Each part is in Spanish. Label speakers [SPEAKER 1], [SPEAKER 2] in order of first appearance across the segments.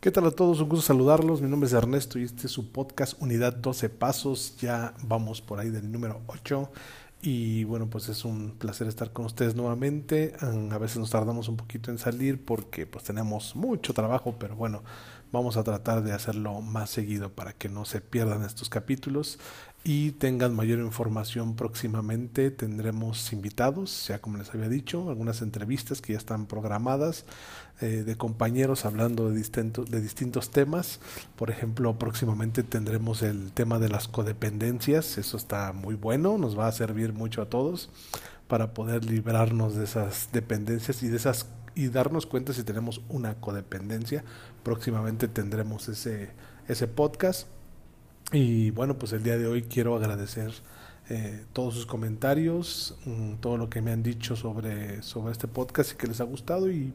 [SPEAKER 1] ¿Qué tal a todos? Un gusto saludarlos. Mi nombre es Ernesto y este es su podcast Unidad 12 Pasos. Ya vamos por ahí del número 8. Y bueno, pues es un placer estar con ustedes nuevamente. A veces nos tardamos un poquito en salir porque pues tenemos mucho trabajo, pero bueno, vamos a tratar de hacerlo más seguido para que no se pierdan estos capítulos y tengan mayor información próximamente. Tendremos invitados, ya como les había dicho, algunas entrevistas que ya están programadas eh, de compañeros hablando de, distintos, de distintos temas. Por ejemplo, próximamente tendremos el tema de las codependencias. Eso está muy bueno, nos va a servir mucho a todos para poder librarnos de esas dependencias y de esas y darnos cuenta si tenemos una codependencia. Próximamente tendremos ese, ese podcast. Y bueno, pues el día de hoy quiero agradecer eh, todos sus comentarios, mm, todo lo que me han dicho sobre, sobre este podcast y que les ha gustado y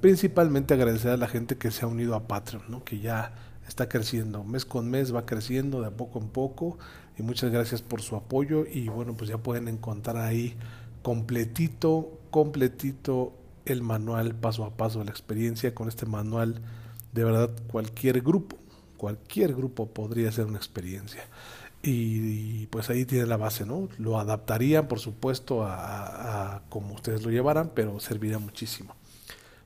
[SPEAKER 1] principalmente agradecer a la gente que se ha unido a Patreon, ¿no? que ya está creciendo, mes con mes va creciendo de poco en poco y muchas gracias por su apoyo y bueno, pues ya pueden encontrar ahí completito, completito el manual paso a paso de la experiencia con este manual de verdad cualquier grupo cualquier grupo podría ser una experiencia. Y, pues ahí tiene la base, ¿no? Lo adaptarían, por supuesto, a, como ustedes lo llevaran, pero serviría muchísimo.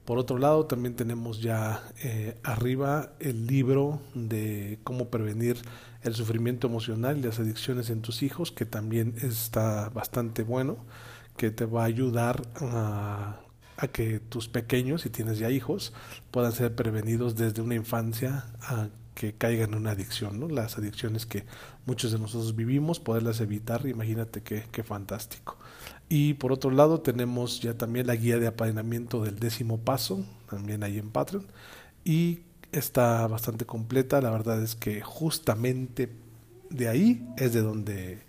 [SPEAKER 1] Por otro lado, también tenemos ya eh, arriba el libro de cómo prevenir el sufrimiento emocional y las adicciones en tus hijos, que también está bastante bueno, que te va a ayudar a, que tus pequeños, si tienes ya hijos, puedan ser prevenidos desde una infancia a que caigan en una adicción, ¿no? Las adicciones que muchos de nosotros vivimos, poderlas evitar, imagínate qué, qué fantástico. Y por otro lado tenemos ya también la guía de apadrinamiento del décimo paso, también ahí en Patreon, y está bastante completa, la verdad es que justamente de ahí es de donde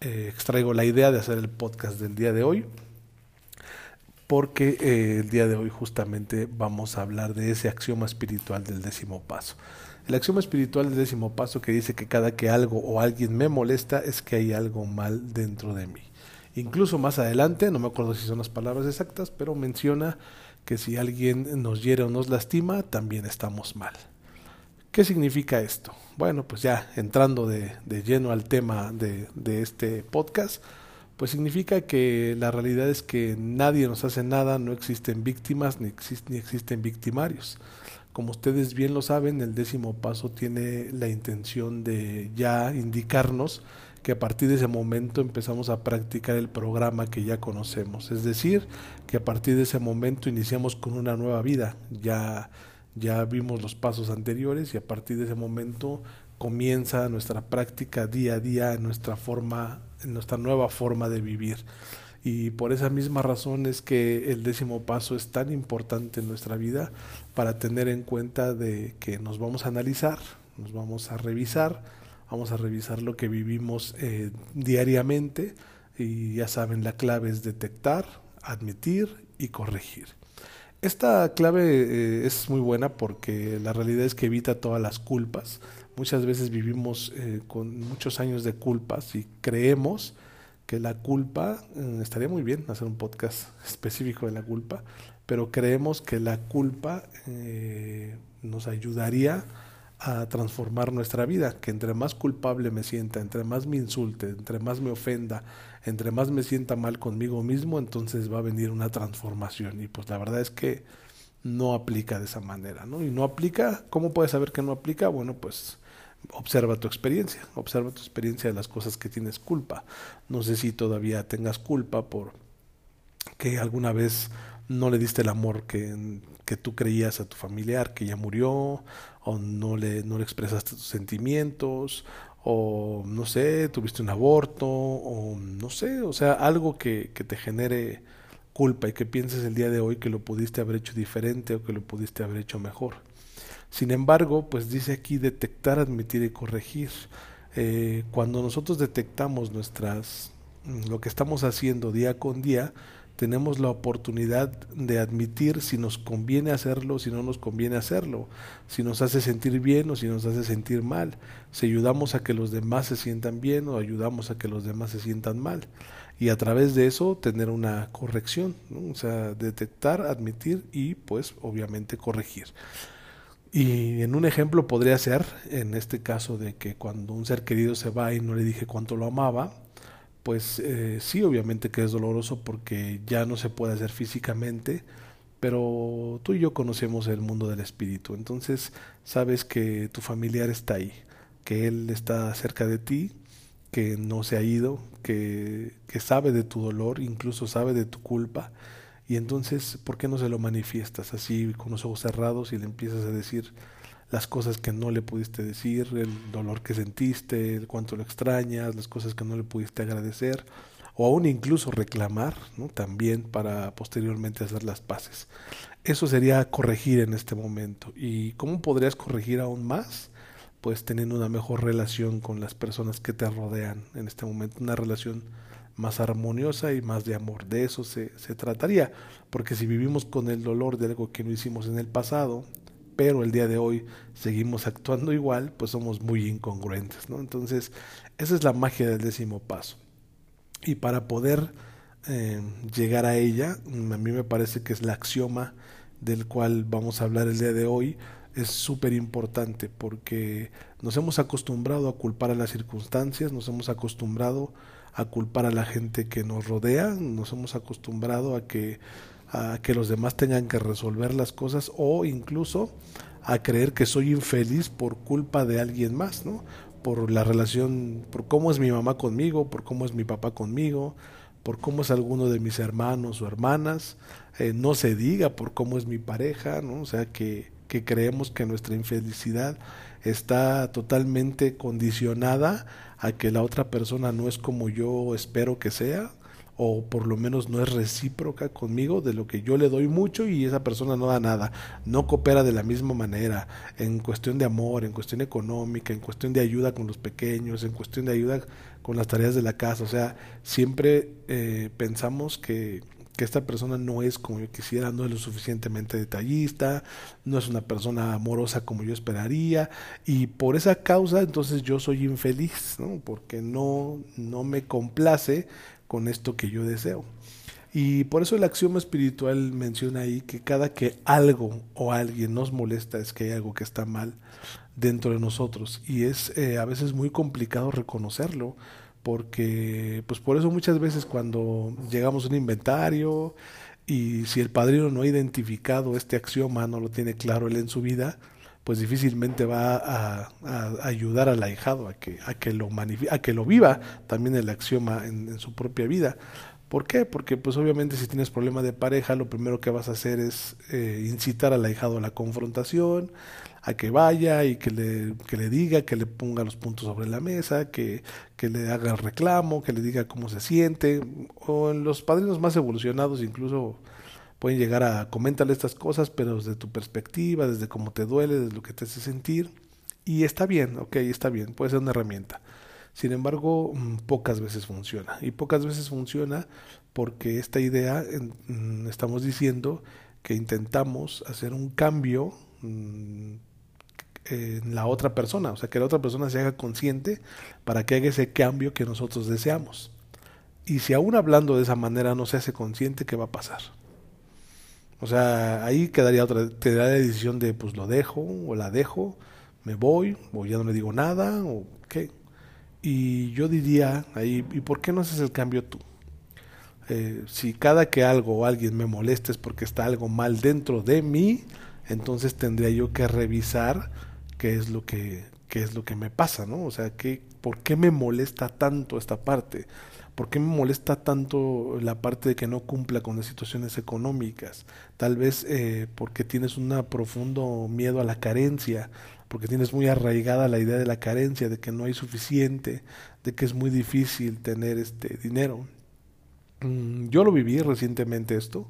[SPEAKER 1] eh, extraigo la idea de hacer el podcast del día de hoy porque eh, el día de hoy justamente vamos a hablar de ese axioma espiritual del décimo paso. El axioma espiritual del décimo paso que dice que cada que algo o alguien me molesta es que hay algo mal dentro de mí. Incluso más adelante, no me acuerdo si son las palabras exactas, pero menciona que si alguien nos hiere o nos lastima, también estamos mal. ¿Qué significa esto? Bueno, pues ya entrando de, lleno al tema de, de este podcast, pues significa que la realidad es que nadie nos hace nada, no existen víctimas ni, ni existen victimarios. Como ustedes bien lo saben, el décimo paso tiene la intención de ya indicarnos que a partir de ese momento empezamos a practicar el programa que ya conocemos. Es decir, que a partir de ese momento iniciamos con una nueva vida. Ya, ya vimos los pasos anteriores y a partir de ese momento comienza nuestra práctica día a día nuestra forma, en nuestra nueva forma de vivir y por esa misma razón es que el décimo paso es tan importante en nuestra vida para tener en cuenta de que nos vamos a analizar, nos vamos a revisar, vamos a revisar lo que vivimos eh, diariamente y ya saben, la clave es detectar, admitir y corregir. Esta clave eh, es muy buena porque la realidad es que evita todas las culpas. Muchas veces vivimos eh, con muchos años de culpas y creemos que la culpa, eh, estaría muy bien hacer un podcast específico de la culpa, pero creemos que la culpa eh, nos ayudaría a transformar nuestra vida, que entre más culpable me sienta, entre más me insulte, entre más me ofenda, entre más me sienta mal conmigo mismo, entonces va a venir una transformación. Y pues la verdad es que no aplica de esa manera, ¿no? Y no aplica, ¿cómo puedes saber que no aplica? Bueno, pues observa tu experiencia, observa tu experiencia de las cosas que tienes culpa. No sé si todavía tengas culpa por que alguna vez no le diste el amor que, que tú creías a tu familiar que ya murió, o no le, no le expresaste tus sentimientos, o no sé, tuviste un aborto, o no sé, o sea, algo que, que te genere culpa y que pienses el día de hoy que lo pudiste haber hecho diferente o que lo pudiste haber hecho mejor. Sin embargo, pues dice aquí detectar, admitir y corregir. Eh, cuando nosotros detectamos nuestras mm, lo que estamos haciendo día con día, tenemos la oportunidad de admitir si nos conviene hacerlo, si no nos conviene hacerlo, si nos hace sentir bien o si nos hace sentir mal, si ayudamos a que los demás se sientan bien o ayudamos a que los demás se sientan mal. Y a través de eso tener una corrección, o sea, detectar, admitir y pues obviamente corregir. Y en un ejemplo podría ser, en este caso, de que cuando un ser querido se va y no le dije cuánto lo amaba, pues eh, sí, obviamente que es doloroso porque ya no se puede hacer físicamente, pero tú y yo conocemos el mundo del espíritu, entonces sabes que tu familiar está ahí, que él está cerca de ti, que no se ha ido, que, que sabe de tu dolor, incluso sabe de tu culpa, y entonces, ¿por qué no se lo manifiestas así con los ojos cerrados y le empiezas a decir las cosas que no le pudiste decir, el dolor que sentiste, el cuánto lo extrañas, las cosas que no le pudiste agradecer? o aún incluso reclamar, ¿no? también para posteriormente hacer las paces. Eso sería corregir en este momento. ¿Y cómo podrías corregir aún más? Pues teniendo una mejor relación con las personas que te rodean en este momento, una relación más armoniosa y más de amor. De eso se, se trataría, porque si vivimos con el dolor de algo que no hicimos en el pasado, pero el día de hoy seguimos actuando igual, pues somos muy incongruentes, ¿no? Entonces, esa es la magia del décimo paso. Y para poder eh, llegar a ella, a mí me parece que es la axioma del cual vamos a hablar el día de hoy, es súper importante porque nos hemos acostumbrado a culpar a las circunstancias, nos hemos acostumbrado a culpar a la gente que nos rodea, nos hemos acostumbrado a que, a que los demás tengan que resolver las cosas o incluso a creer que soy infeliz por culpa de alguien más, ¿no? por la relación, por cómo es mi mamá conmigo, por cómo es mi papá conmigo, por cómo es alguno de mis hermanos o hermanas, eh, no se diga por cómo es mi pareja, ¿no? O sea, que, que creemos que nuestra infelicidad está totalmente condicionada a que la otra persona no es como yo espero que sea, o por lo menos no es recíproca conmigo de lo que yo le doy mucho y esa persona no da nada, no coopera de la misma manera. En cuestión de amor, en cuestión económica, en cuestión de ayuda con los pequeños, en cuestión de ayuda con las tareas de la casa, o sea, siempre eh, pensamos que, que esta persona no es como yo quisiera, no es lo suficientemente detallista, no es una persona amorosa como yo esperaría y por esa causa entonces yo soy infeliz, ¿no? porque no, no me complace con esto que yo deseo. Y por eso el axioma espiritual menciona ahí que cada que algo o alguien nos molesta es que hay algo que está mal dentro de nosotros. Y es eh, a veces muy complicado reconocerlo, porque pues por eso muchas veces cuando llegamos a un inventario y si el padrino no ha identificado este axioma, no lo tiene claro él en su vida, pues difícilmente va a, ayudar al ahijado a que, a que, lo, a que lo viva también el axioma en, su propia vida. ¿Por qué? Porque pues obviamente si tienes problema de pareja, lo primero que vas a hacer es eh, incitar al ahijado a la confrontación, a que vaya y que le, que le diga, que le ponga los puntos sobre la mesa, que, que le haga el reclamo, que le diga cómo se siente, o en los padrinos más evolucionados incluso pueden llegar a comentarle estas cosas, pero desde tu perspectiva, desde cómo te duele, desde lo que te hace sentir. Y está bien, ok, está bien, puede ser una herramienta. Sin embargo, mm, pocas veces funciona. Y pocas veces funciona porque esta idea, mm, estamos diciendo que intentamos hacer un cambio mm, en la otra persona, o sea, que la otra persona se haga consciente para que haga ese cambio que nosotros deseamos. Y si aún hablando de esa manera no se hace consciente, ¿qué va a pasar? O sea, ahí quedaría otra, te da la decisión de pues lo dejo o la dejo, me voy o ya no le digo nada o qué. Y yo diría ahí, ¿y por qué no haces el cambio tú? Eh, si cada que algo o alguien me moleste es porque está algo mal dentro de mí, entonces tendría yo que revisar qué es lo que, qué es lo que me pasa, ¿no? O sea, ¿qué, ¿por qué me molesta tanto esta parte? ¿Por qué me molesta tanto la parte de que no cumpla con las situaciones económicas? Tal vez eh, porque tienes un profundo miedo a la carencia, porque tienes muy arraigada la idea de la carencia, de que no hay suficiente, de que es muy difícil tener este dinero. Mm, yo lo viví recientemente esto.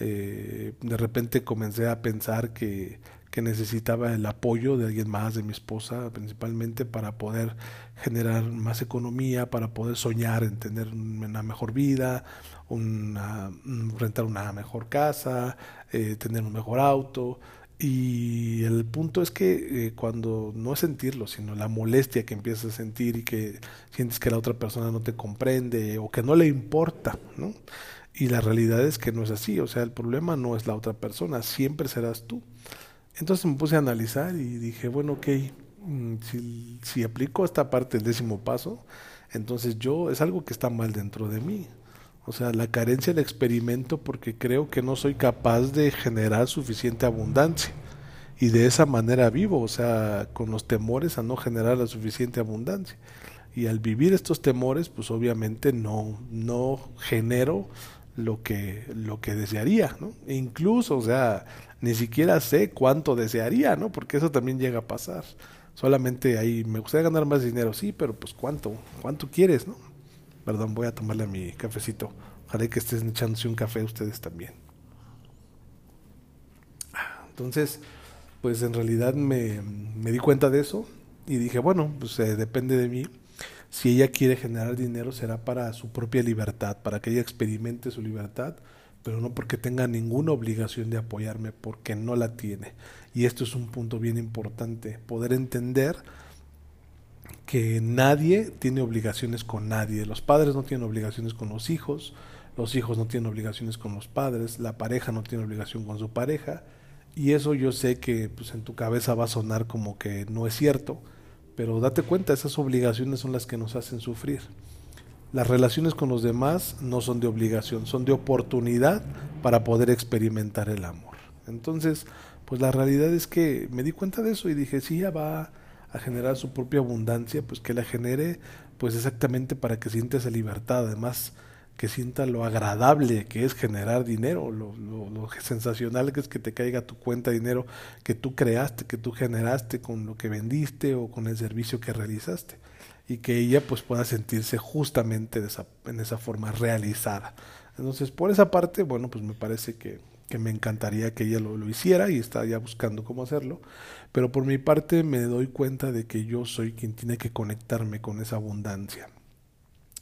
[SPEAKER 1] Eh, de repente comencé a pensar que que necesitaba el apoyo de alguien más, de mi esposa principalmente, para poder generar más economía, para poder soñar en tener una mejor vida, una, mm, rentar una mejor casa, eh, tener un mejor auto. Y el punto es que eh, cuando no es sentirlo, sino la molestia que empiezas a sentir y que sientes que la otra persona no te comprende o que no le importa, ¿no? Y la realidad es que no es así, o sea, el problema no es la otra persona, siempre serás tú. Entonces me puse a analizar y dije, bueno, ok, mm, si, aplico esta parte del décimo paso, entonces yo es algo que está mal dentro de mí. O sea, la carencia del experimento porque creo que no soy capaz de generar suficiente abundancia. Y de esa manera vivo, o sea, con los temores a no generar la suficiente abundancia. Y al vivir estos temores, pues obviamente no, no genero lo que, lo que desearía, ¿no? E incluso, o sea, ni siquiera sé cuánto desearía, ¿no? Porque eso también llega a pasar. Solamente ahí me gustaría ganar más dinero, sí, pero pues cuánto, cuánto quieres, ¿no? Perdón, voy a tomarle mi cafecito. Ojalá que estén echándose un café ustedes también. Entonces, pues en realidad me, me di cuenta de eso y dije, bueno, pues eh, depende de mí. Si ella quiere generar dinero será para su propia libertad, para que ella experimente su libertad, pero no porque tenga ninguna obligación de apoyarme, porque no la tiene. Y esto es un punto bien importante, poder entender que nadie tiene obligaciones con nadie. Los padres no tienen obligaciones con los hijos, los hijos no tienen obligaciones con los padres, la pareja no tiene obligación con su pareja. Y eso yo sé que pues, en tu cabeza va a sonar como que no es cierto, pero date cuenta, esas obligaciones son las que nos hacen sufrir. Las relaciones con los demás no son de obligación, son de oportunidad para poder experimentar el amor. Entonces, pues la realidad es que me di cuenta de eso y dije, si ella va a generar su propia abundancia, pues que la genere pues exactamente para que sienta esa libertad, además que sienta lo agradable que es generar dinero, lo, lo, sensacional que es que te caiga tu cuenta dinero que tú creaste, que tú generaste con lo que vendiste o con el servicio que realizaste y que ella pues pueda sentirse justamente de en esa forma realizada. Entonces por esa parte, bueno, pues me parece que, que me encantaría que ella lo, lo, hiciera y está ya buscando cómo hacerlo, pero por mi parte me doy cuenta de que yo soy quien tiene que conectarme con esa abundancia.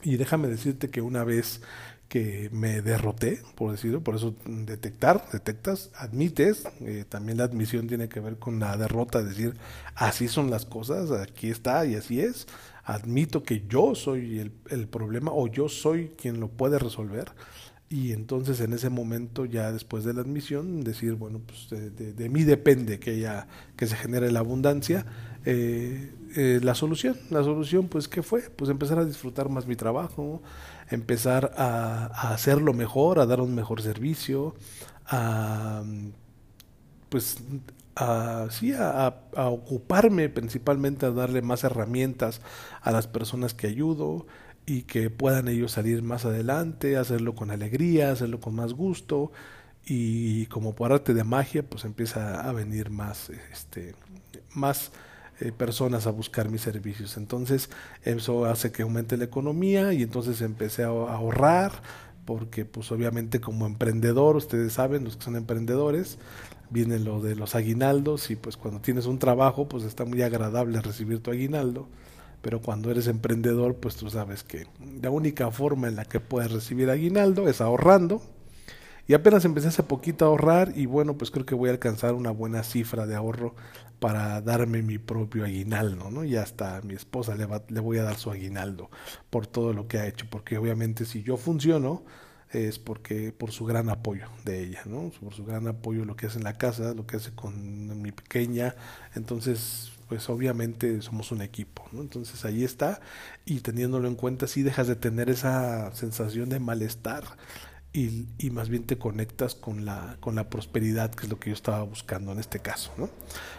[SPEAKER 1] Y déjame decirte que una vez que me derroté, por decirlo, por eso detectar, detectas, admites, eh, también la admisión tiene que ver con la derrota, decir, así son las cosas, aquí está y así es, admito que yo soy el, el problema o yo soy quien lo puede resolver y entonces en ese momento ya después de la admisión decir bueno pues de, de, mí depende que ya que se genere la abundancia eh, eh, la solución. La solución pues qué fue pues empezar a disfrutar más mi trabajo empezar a, hacerlo mejor a dar un mejor servicio a pues a, sí, a, a, ocuparme principalmente a darle más herramientas a las personas que ayudo y que puedan ellos salir más adelante, hacerlo con alegría, hacerlo con más gusto. Y como por arte de magia pues empieza a venir más este más eh, personas a buscar mis servicios entonces eso hace que aumente la economía y entonces empecé a ahorrar porque pues obviamente como emprendedor ustedes saben los que son emprendedores viene lo de los aguinaldos y pues cuando tienes un trabajo pues está muy agradable recibir tu aguinaldo pero cuando eres emprendedor, pues tú sabes que la única forma en la que puedes recibir aguinaldo es ahorrando. Y apenas empecé hace poquito a ahorrar y bueno, pues creo que voy a alcanzar una buena cifra de ahorro para darme mi propio aguinaldo, ¿no? Y hasta a mi esposa le, va, le voy a dar su aguinaldo por todo lo que ha hecho, porque obviamente si yo funciono es porque por su gran apoyo de ella, ¿no? Por su gran apoyo lo que hace en la casa, lo que hace con mi pequeña, entonces pues obviamente somos un equipo, ¿no? Entonces ahí está y teniéndolo en cuenta sí dejas de tener esa sensación de malestar y, más bien te conectas con la, con la prosperidad, que es lo que yo estaba buscando en este caso, ¿no?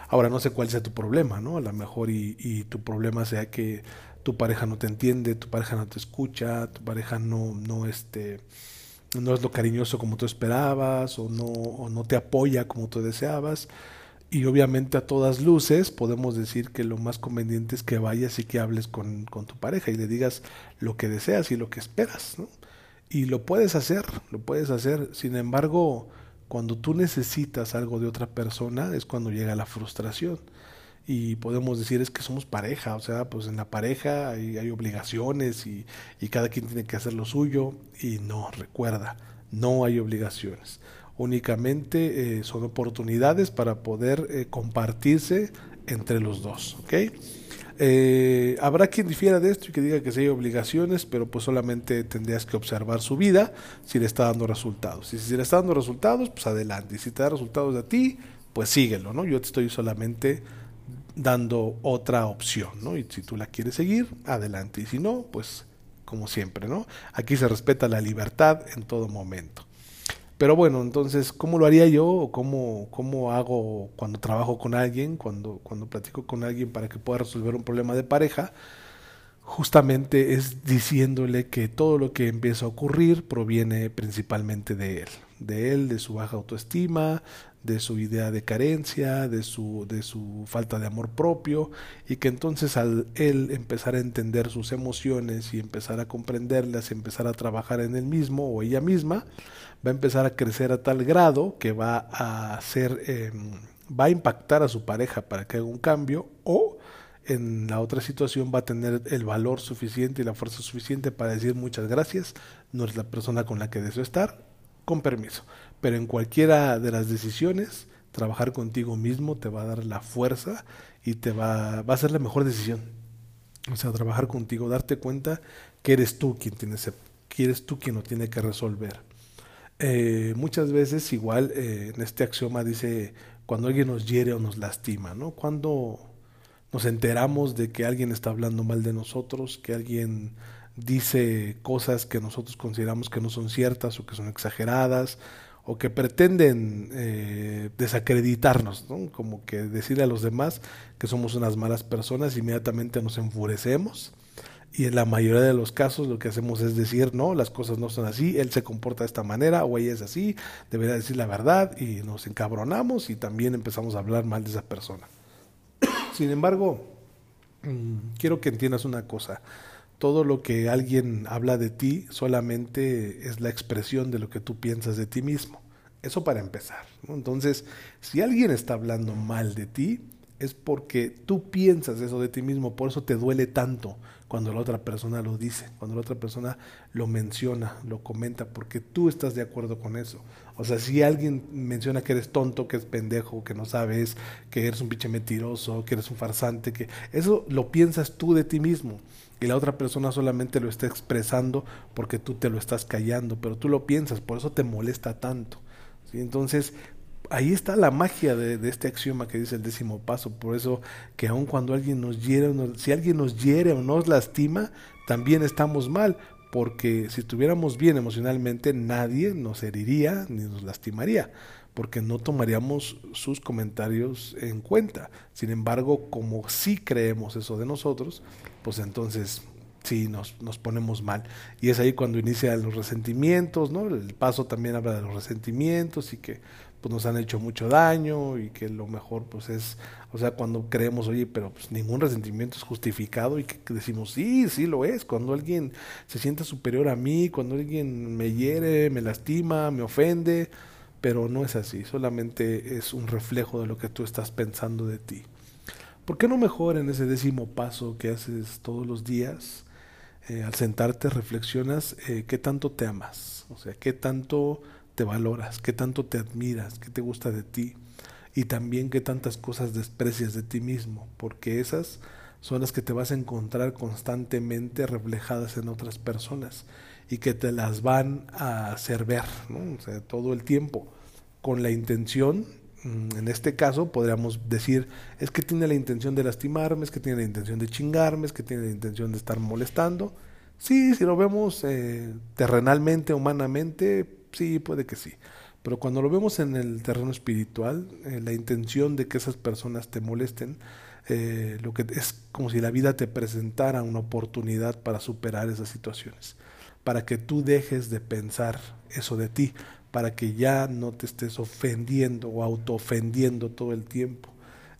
[SPEAKER 1] Ahora no sé cuál sea tu problema, ¿no? A lo mejor y, y tu problema sea que tu pareja no te entiende, tu pareja no te escucha, tu pareja no, no, este, no es lo cariñoso como tú esperabas o no, o no te apoya como tú deseabas y obviamente a todas luces podemos decir que lo más conveniente es que vayas y que hables con, con tu pareja y le digas lo que deseas y lo que esperas. ¿no? Y lo puedes hacer, lo puedes hacer. Sin embargo, cuando tú necesitas algo de otra persona es cuando llega la frustración. Y podemos decir es que somos pareja, o sea, pues en la pareja hay, hay obligaciones y, y cada quien tiene que hacer lo suyo. Y no, recuerda, no hay obligaciones únicamente eh, son oportunidades para poder eh, compartirse entre los dos. ¿okay? Eh, habrá quien difiera de esto y que diga que sí hay obligaciones, pero pues solamente tendrías que observar su vida si le está dando resultados. Y si le está dando resultados, pues adelante. Y si te da resultados a ti, pues síguelo, ¿no? Yo te estoy solamente dando otra opción, ¿no? Y si tú la quieres seguir, adelante. Y si no, pues como siempre, ¿no? Aquí se respeta la libertad en todo momento. Pero bueno, entonces, ¿cómo lo haría yo? ¿O cómo, cómo hago cuando trabajo con alguien, cuando, cuando platico con alguien para que pueda resolver un problema de pareja? Justamente es diciéndole que todo lo que empieza a ocurrir proviene principalmente de él, de él, de su baja autoestima, de su idea de carencia, de su, de su falta de amor propio, y que entonces al él empezar a entender sus emociones y empezar a comprenderlas, empezar a trabajar en él mismo o ella misma, va a empezar a crecer a tal grado que va a hacer, em, va a impactar a su pareja para que haga un cambio o en la otra situación va a tener el valor suficiente y la fuerza suficiente para decir muchas gracias, no es la persona con la que deseo estar, con permiso. Pero en cualquiera de las decisiones, trabajar contigo mismo te va a dar la fuerza y te va, va a ser la mejor decisión. O sea, trabajar contigo, darte cuenta que eres tú quien tiene que eres tú quien lo tiene que resolver. Eh, muchas veces igual eh, en este axioma dice cuando alguien nos hiere o nos lastima, ¿no? Cuando nos enteramos de que alguien está hablando mal de nosotros, que alguien dice cosas que nosotros consideramos que no son ciertas o que son exageradas o que pretenden eh, desacreditarnos, ¿no? como que decirle a los demás que somos unas malas personas, inmediatamente nos enfurecemos y en la mayoría de los casos lo que hacemos es decir, no, las cosas no son así, él se comporta de esta manera o ella es así, debería decir la verdad y nos encabronamos y también empezamos a hablar mal de esa persona. Sin embargo, mm, quiero que entiendas una cosa todo lo que alguien habla de ti solamente es la expresión de lo que tú piensas de ti mismo. Eso para empezar. Entonces, si alguien está hablando mal de ti, es porque tú piensas eso de ti mismo, por eso te duele tanto cuando la otra persona lo dice, cuando la otra persona lo menciona, lo comenta, porque tú estás de acuerdo con eso. O sea, si alguien menciona que eres tonto, que es pendejo, que no sabes, que eres un pinche mentiroso, que eres un farsante, que eso lo piensas tú de ti mismo y la otra persona solamente lo está expresando porque tú te lo estás callando, pero tú lo piensas, por eso te molesta tanto. Entonces, ahí está la magia de, este axioma que dice el décimo paso. Por eso que aun cuando alguien nos hiere, si alguien nos hiere o nos lastima, también estamos mal. Porque si estuviéramos bien emocionalmente, nadie nos heriría ni nos lastimaría, porque no tomaríamos sus comentarios en cuenta. Sin embargo, como sí creemos eso de nosotros, pues entonces sí nos, nos ponemos mal. Y es ahí cuando inician los resentimientos, ¿no? El paso también habla de los resentimientos y que pues nos han hecho mucho daño y que lo mejor pues es, o sea, cuando creemos, oye, pero pues ningún resentimiento es justificado y que, decimos, sí, sí lo es, cuando alguien se siente superior a mí, cuando alguien me hiere, me lastima, me ofende, pero no es así, solamente es un reflejo de lo que tú estás pensando de ti. ¿Por qué no mejor en ese décimo paso que haces todos los días? Eh, al sentarte reflexionas eh, qué tanto te amas, o sea, qué tanto te valoras, qué tanto te admiras, qué te gusta de ti y también qué tantas cosas desprecias de ti mismo, porque esas son las que te vas a encontrar constantemente reflejadas en otras personas y que te las van a hacer ver, todo el tiempo, con la intención, mm, en este caso podríamos decir, es que tiene la intención de lastimarme, es que tiene la intención de chingarme, es que tiene la intención de estar molestando. Sí, si lo vemos eh, terrenalmente, humanamente, Sí, puede que sí. Pero cuando lo vemos en el terreno espiritual, eh, la intención de que esas personas te molesten, eh, lo que es como si la vida te presentara una oportunidad para superar esas situaciones, para que tú dejes de pensar eso de ti, para que ya no te estés ofendiendo o autoofendiendo todo el tiempo.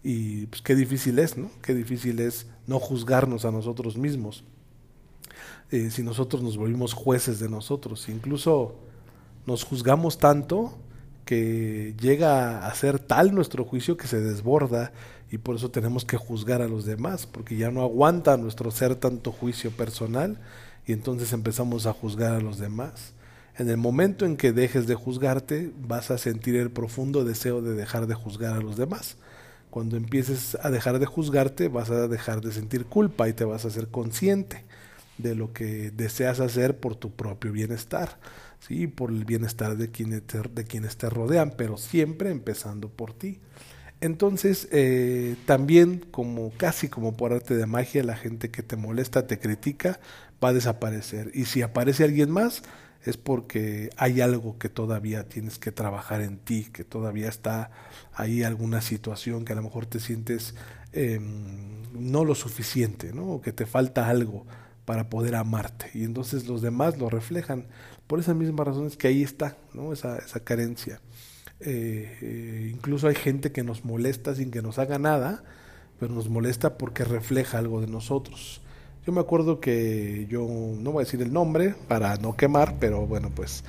[SPEAKER 1] Y pues qué difícil es, ¿no? Qué difícil es no juzgarnos a nosotros mismos. Eh, si nosotros nos volvimos jueces de nosotros, incluso nos juzgamos tanto que llega a ser tal nuestro juicio que se desborda y por eso tenemos que juzgar a los demás, porque ya no aguanta nuestro ser tanto juicio personal y entonces empezamos a juzgar a los demás. En el momento en que dejes de juzgarte, vas a sentir el profundo deseo de dejar de juzgar a los demás. Cuando empieces a dejar de juzgarte, vas a dejar de sentir culpa y te vas a ser consciente de lo que deseas hacer por tu propio bienestar. ¿Sí? por el bienestar de quienes te, de quienes te rodean, pero siempre empezando por ti. Entonces, eh, también como casi como por arte de magia, la gente que te molesta, te critica, va a desaparecer. Y si aparece alguien más, es porque hay algo que todavía tienes que trabajar en ti, que todavía está ahí alguna situación que a lo mejor te sientes em, no lo suficiente, ¿no? O que te falta algo para poder amarte. Y entonces los demás lo reflejan. Por esas mismas razones que ahí está, ¿no? Esa, esa carencia. Eh, eh, incluso hay gente que nos molesta sin que nos haga nada, pero nos molesta porque refleja algo de nosotros. Yo me acuerdo que yo, no voy a decir el nombre para no quemar, pero bueno, pues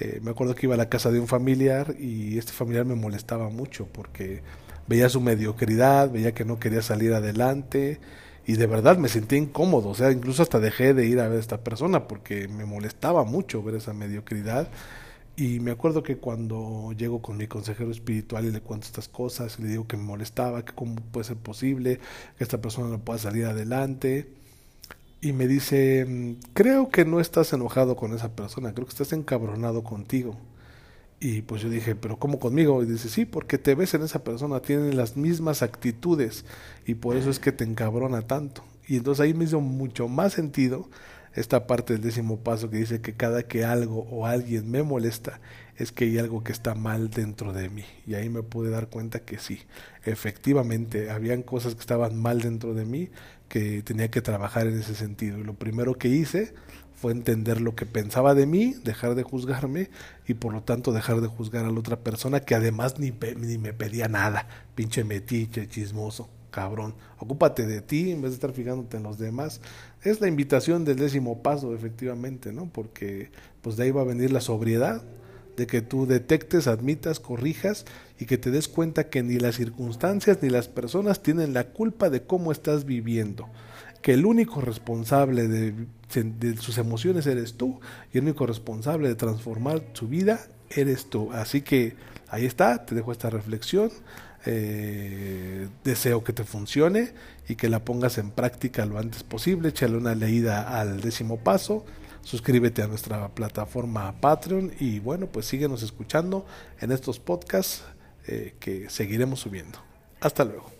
[SPEAKER 1] eh, me acuerdo que iba a la casa de un familiar y este familiar me molestaba mucho porque veía su mediocridad, veía que no quería salir adelante y de verdad me sentía incómodo, o sea, incluso hasta dejé de ir a ver a esta persona porque me molestaba mucho ver esa mediocridad. Y me acuerdo que cuando llego con mi consejero espiritual y le cuento estas cosas, y le digo que me molestaba, que cómo puede ser posible que esta persona no pueda salir adelante, y me dice, mm, creo que no estás enojado con esa persona, creo que estás encabronado contigo. Y pues yo dije, pero ¿cómo conmigo? Y dice, sí, porque te ves en esa persona, tienen las mismas actitudes y por eso es que te encabrona tanto. Y entonces ahí me hizo mucho más sentido esta parte del décimo paso que dice que cada que algo o alguien me molesta es que hay algo que está mal dentro de mí. Y ahí me pude dar cuenta que sí, efectivamente, habían cosas que estaban mal dentro de mí, que tenía que trabajar en ese sentido. Y lo primero que hice fue entender lo que pensaba de mí, dejar de juzgarme y por lo tanto dejar de juzgar a la otra persona que además ni, ni me pedía nada, pinche metiche, chismoso, cabrón. Ocúpate de ti en vez de estar fijándote en los demás. Es la invitación del décimo paso, efectivamente, ¿no? Porque pues de ahí va a venir la sobriedad, de que tú detectes, admitas, corrijas y que te des cuenta que ni las circunstancias ni las personas tienen la culpa de cómo estás viviendo. Que el único responsable de, sus emociones eres tú y el único responsable de transformar su vida eres tú. Así que ahí está, te dejo esta reflexión. Eh, deseo que te funcione y que la pongas en práctica lo antes posible. Échale una leída al décimo paso suscríbete a nuestra plataforma Patreon y bueno, pues síguenos escuchando en estos podcasts eh, que seguiremos subiendo. Hasta luego.